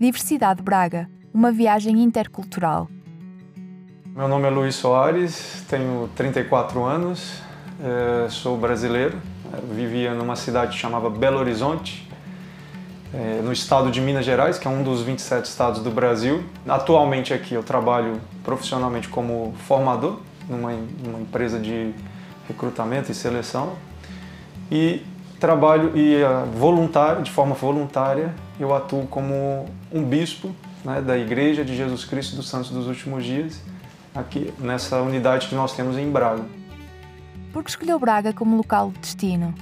Diversidade Braga, uma viagem intercultural. Meu nome é Luiz Soares, tenho 34 anos, eh, sou brasileiro, vivia numa cidade chamada Belo Horizonte, eh, no estado de Minas Gerais, que é um dos 27 estados do Brasil. Atualmente aqui eu trabalho profissionalmente como formador numa, numa empresa de recrutamento e seleção e trabalho e eh, voluntário, de forma voluntária, eu atuo como um bispo né, da Igreja de Jesus Cristo dos Santos dos Últimos Dias, aqui nessa unidade que nós temos em Braga. Por que escolheu Braga como local de destino?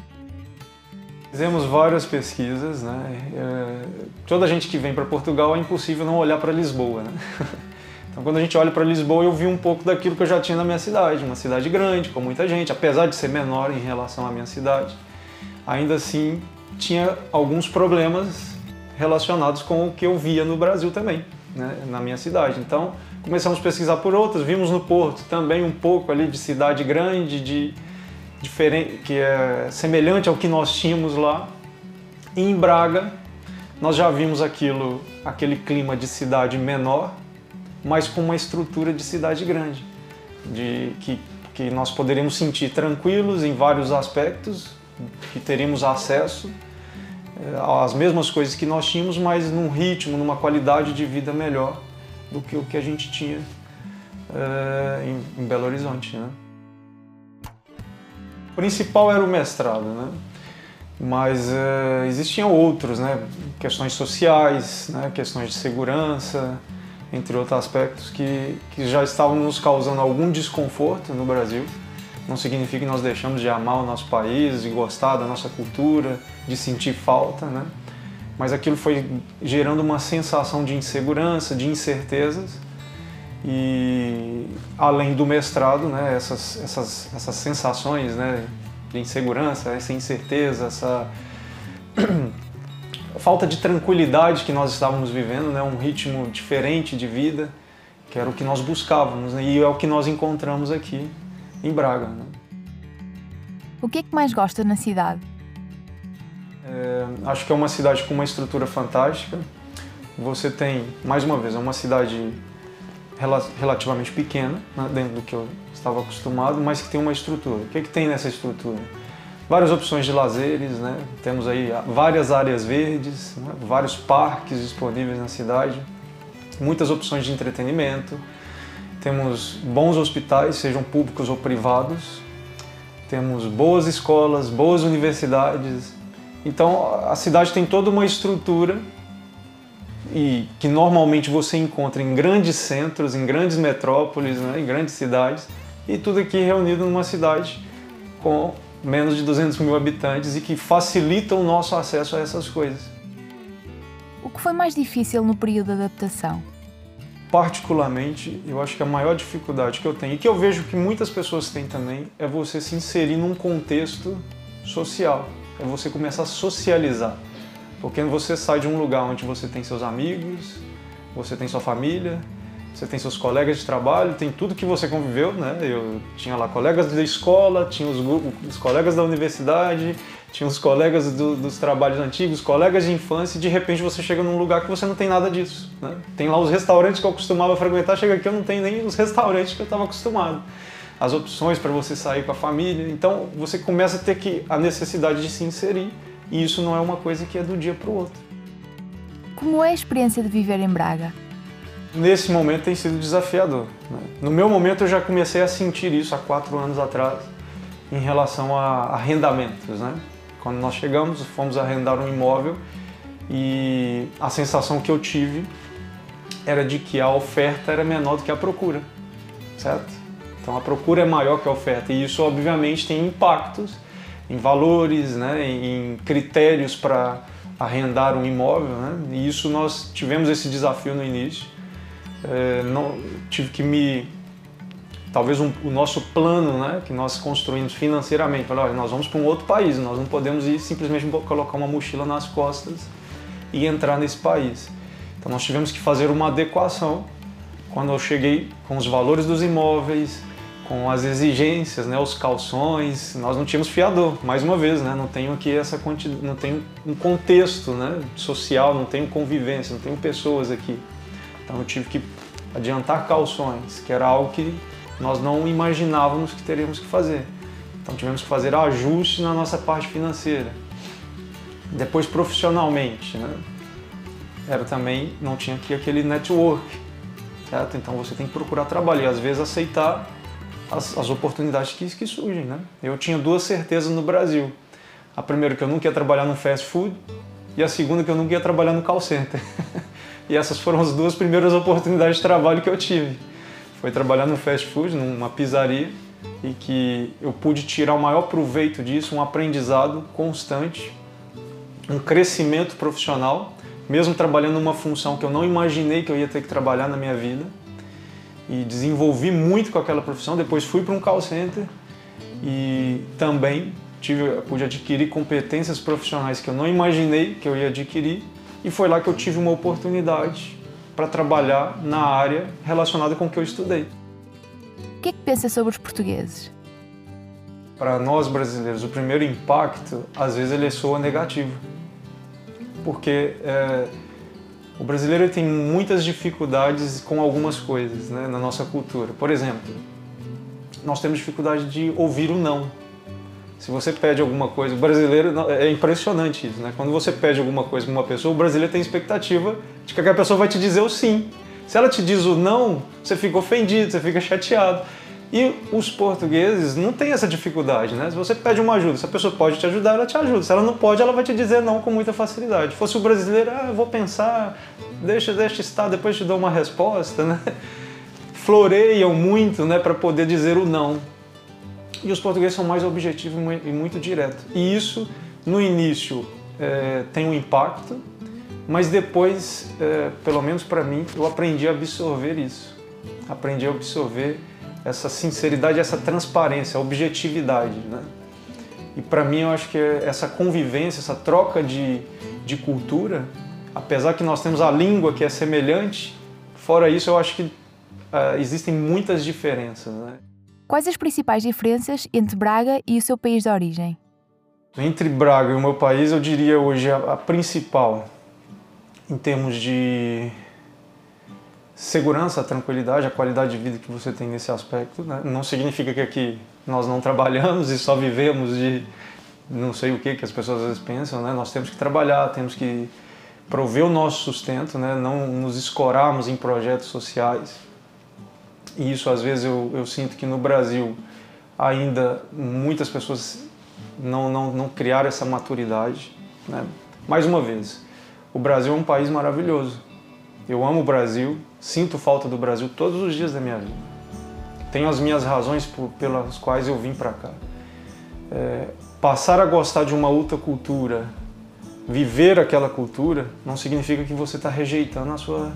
Fizemos várias pesquisas, né? É, toda gente que vem para Portugal é impossível não olhar para Lisboa, né? Então, quando a gente olha para Lisboa, eu vi um pouco daquilo que eu já tinha na minha cidade, uma cidade grande, com muita gente, apesar de ser menor em relação à minha cidade, ainda assim tinha alguns problemas relacionados com o que eu via no Brasil também, né? na minha cidade. Então, começamos a pesquisar por outras, vimos no Porto também um pouco ali de cidade grande, de diferente, que é semelhante ao que nós tínhamos lá. E em Braga, nós já vimos aquilo, aquele clima de cidade menor, mas com uma estrutura de cidade grande, de que, que nós poderíamos sentir tranquilos em vários aspectos, que teríamos acesso eh, às mesmas coisas que nós tínhamos, mas num ritmo, numa qualidade de vida melhor do que o que a gente tinha é, em, Belo Horizonte. Né? O principal era o mestrado, né? mas é, existiam outros, né? questões sociais, né? questões de segurança, entre outros aspectos que, que já estavam nos causando algum desconforto no Brasil. Não significa que nós deixamos de amar o nosso país, de gostar da nossa cultura, de sentir falta, né? mas aquilo foi gerando uma sensação de insegurança, de incertezas e além do mestrado, né, essas, essas, essas sensações né, de insegurança, essa incerteza, essa falta de tranquilidade que nós estávamos vivendo, né, um ritmo diferente de vida, que era o que nós buscávamos né, e é o que nós encontramos aqui em Braga. Né. O que é que mais gosta na cidade? É, acho que é uma cidade com uma estrutura fantástica. Você tem, mais uma vez, é uma cidade rel relativamente pequena, né, dentro do que eu estava acostumado, mas que tem uma estrutura. O que, é que tem nessa estrutura? Várias opções de lazeres, né? temos aí várias áreas verdes, né? vários parques disponíveis na cidade, muitas opções de entretenimento, temos bons hospitais, sejam públicos ou privados, temos boas escolas, boas universidades, então a cidade tem toda uma estrutura e que normalmente você encontra em grandes centros, em grandes metrópoles, né, em grandes cidades, e tudo aqui reunido numa cidade com menos de 200 mil habitantes e que facilita o nosso acesso a essas coisas. O que foi mais difícil no período de adaptação? Particularmente, eu acho que a maior dificuldade que eu tenho, e que eu vejo que muitas pessoas têm também, é você se inserir num contexto social é você começar a socializar. Porque você sai de um lugar onde você tem seus amigos, você tem sua família, você tem seus colegas de trabalho, tem tudo que você conviveu, né? Eu tinha lá colegas da escola, tinha os, os colegas da universidade, tinha os colegas do, dos trabalhos antigos, colegas de infância, e de repente você chega num lugar que você não tem nada disso, né? Tem lá os restaurantes que eu costumava frequentar, chega aqui eu não tenho nem os restaurantes que eu estava acostumado as opções para você sair com a família. Então você começa a ter que a necessidade de se inserir e isso não é uma coisa que é do dia para o outro. Como é a experiência de viver em Braga? Nesse momento tem sido desafiador. Né? No meu momento eu já comecei a sentir isso há quatro anos atrás em relação a arrendamentos. Né? Quando nós chegamos, fomos arrendar um imóvel e a sensação que eu tive era de que a oferta era menor do que a procura, certo? Então a procura é maior que a oferta e isso obviamente tem impactos em valores, né, em critérios para arrendar um imóvel. Né? E isso nós tivemos esse desafio no início. É, não, tive que me talvez um, o nosso plano né, que nós construímos financeiramente. Falei, olha, nós vamos para um outro país, nós não podemos ir simplesmente colocar uma mochila nas costas e entrar nesse país. Então nós tivemos que fazer uma adequação quando eu cheguei com os valores dos imóveis, com as exigências, né, os calções. Nós não tínhamos fiador, mais uma vez, né, não tenho aqui essa não tenho um contexto, né, social, não tenho convivência, não tenho pessoas aqui. Então eu tive que adiantar calções, que era algo que nós não imaginávamos que teríamos que fazer. Então tivemos que fazer ajustes na nossa parte financeira. Depois profissionalmente, né? Era também não tinha aqui aquele network, certo? Então você tem que procurar trabalho e às vezes aceitar as, as oportunidades que, que surgem, né? Eu tinha duas certezas no Brasil. A primeira que eu nunca ia trabalhar no fast food e a segunda que eu nunca ia trabalhar no call center. e essas foram as duas primeiras oportunidades de trabalho que eu tive. Foi trabalhar no fast food, numa pizzaria, e que eu pude tirar o maior proveito disso, um aprendizado constante, um crescimento profissional, mesmo trabalhando numa função que eu não imaginei que eu ia ter que trabalhar na minha vida e desenvolvi muito com aquela profissão. Depois fui para um call center e também tive, pude adquirir competências profissionais que eu não imaginei que eu ia adquirir e foi lá que eu tive uma oportunidade para trabalhar na área relacionada com o que eu estudei. O que é que pensa sobre os portugueses? Para nós brasileiros, o primeiro impacto, às vezes, ele soa negativo. Porque é, o brasileiro tem muitas dificuldades com algumas coisas né, na nossa cultura. Por exemplo, nós temos dificuldade de ouvir o não. Se você pede alguma coisa, o brasileiro é impressionante isso, né? Quando você pede alguma coisa para uma pessoa, o brasileiro tem expectativa de que aquela pessoa vai te dizer o sim. Se ela te diz o não, você fica ofendido, você fica chateado. E os portugueses não têm essa dificuldade, né? Se você pede uma ajuda, se a pessoa pode te ajudar, ela te ajuda. Se ela não pode, ela vai te dizer não com muita facilidade. Se fosse o brasileiro, ah, vou pensar, deixa, deixa estar, depois te dou uma resposta, né? Floreiam muito, né, para poder dizer o não. E os portugueses são mais objetivos e muito diretos. E isso, no início, é, tem um impacto, mas depois, é, pelo menos para mim, eu aprendi a absorver isso. Aprendi a absorver essa sinceridade, essa transparência, a objetividade, né? E para mim eu acho que essa convivência, essa troca de, de cultura, apesar que nós temos a língua que é semelhante, fora isso eu acho que uh, existem muitas diferenças. Né? Quais as principais diferenças entre Braga e o seu país de origem? Entre Braga e o meu país, eu diria hoje a, a principal, em termos de segurança, tranquilidade, a qualidade de vida que você tem nesse aspecto. Né? Não significa que aqui nós não trabalhamos e só vivemos de não sei o que que as pessoas às vezes pensam, né? Nós temos que trabalhar, temos que prover o nosso sustento, né? Não nos escorarmos em projetos sociais. E isso às vezes eu, eu sinto que no Brasil ainda muitas pessoas não, não, não criaram essa maturidade. Né? Mais uma vez, o Brasil é um país maravilhoso eu amo o Brasil, sinto falta do Brasil todos os dias da minha vida. Tenho as minhas razões por, pelas quais eu vim para cá. É, passar a gostar de uma outra cultura, viver aquela cultura, não significa que você está rejeitando a sua,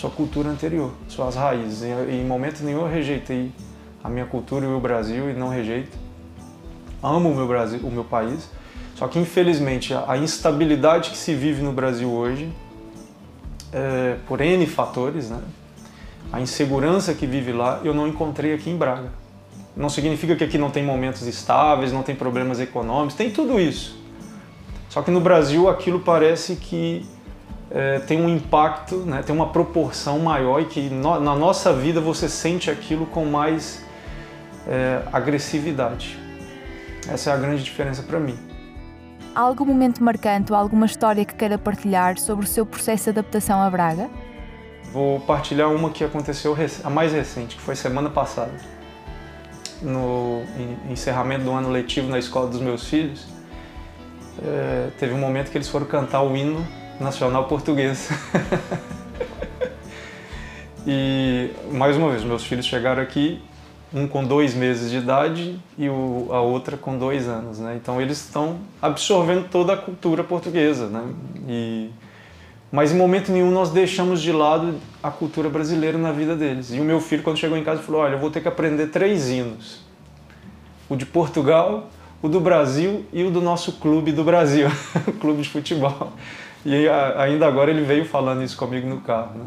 sua cultura anterior, suas raízes. Em, em momento nenhum eu rejeitei a minha cultura e o meu Brasil e não rejeito. Amo o meu Brasil, o meu país. Só que infelizmente a instabilidade que se vive no Brasil hoje é, por N fatores, né? a insegurança que vive lá, eu não encontrei aqui em Braga. Não significa que aqui não tem momentos estáveis, não tem problemas econômicos, tem tudo isso. Só que no Brasil aquilo parece que é, tem um impacto, né, tem uma proporção maior e que no, na nossa vida você sente aquilo com mais é, agressividade. Essa é a grande diferença para mim. Há algum momento marcante ou alguma história que queira partilhar sobre o seu processo de adaptação a Braga? Vou partilhar uma que aconteceu a mais recente, que foi semana passada. No encerramento do ano letivo na escola dos meus filhos, é, teve um momento que eles foram cantar o hino nacional português. e mais uma vez, meus filhos chegaram aqui um com dois meses de idade e o, a outra com dois anos, né? Então eles estão absorvendo toda a cultura portuguesa, né? E, mas em momento nenhum nós deixamos de lado a cultura brasileira na vida deles. E o meu filho, quando chegou em casa, falou: Olha, eu vou ter que aprender três hinos: o de Portugal, o do Brasil e o do nosso clube do Brasil, o clube de futebol. E ainda agora ele veio falando isso comigo no carro. Né?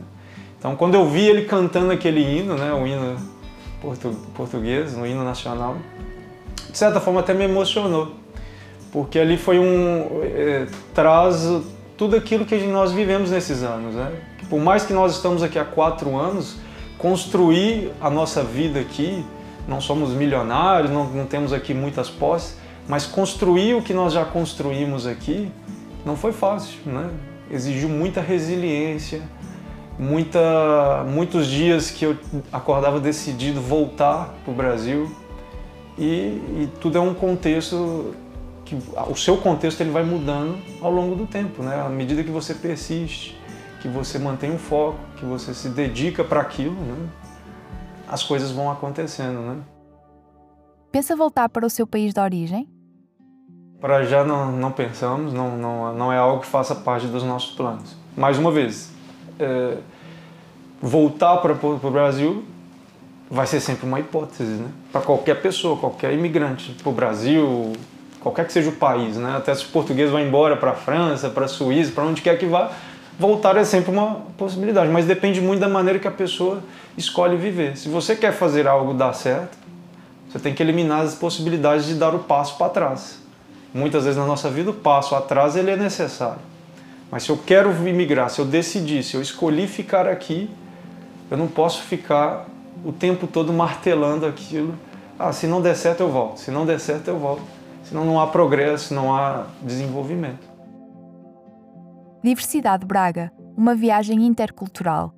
Então, quando eu vi ele cantando aquele hino, né, o hino português, no hino nacional. De certa forma até me emocionou, porque ali foi um é, traz tudo aquilo que nós vivemos nesses anos, né? Por mais que nós estamos aqui há quatro anos, construir a nossa vida aqui, não somos milionários, não, não temos aqui muitas posses, mas construir o que nós já construímos aqui não foi fácil, né? Exigiu muita resiliência, muita, muitos dias que eu acordava decidido voltar para o Brasil e, e, tudo é um contexto que o seu contexto ele vai mudando ao longo do tempo, né? À medida que você persiste, que você mantém o foco, que você se dedica para aquilo, né? as coisas vão acontecendo, né? Pensa voltar para o seu país de origem? Para já não, não pensamos, não, não, não é algo que faça parte dos nossos planos. Mais uma vez, é, voltar para o Brasil vai ser sempre uma hipótese, né? Para qualquer pessoa, qualquer imigrante para o Brasil, qualquer que seja o país, né? Até se o português vai embora para a França, para a Suíça, para onde quer que vá, voltar é sempre uma possibilidade, mas depende muito da maneira que a pessoa escolhe viver. Se você quer fazer algo dar certo, você tem que eliminar as possibilidades de dar o passo para trás. Muitas vezes na nossa vida o passo atrás ele é necessário. Mas se eu quero imigrar, se eu decidir, se eu escolhi ficar aqui, eu não posso ficar o tempo todo martelando aquilo. Ah, se não der certo eu volto, se não der certo eu volto. Senão não há progresso, não há desenvolvimento. Diversidade Braga, uma viagem intercultural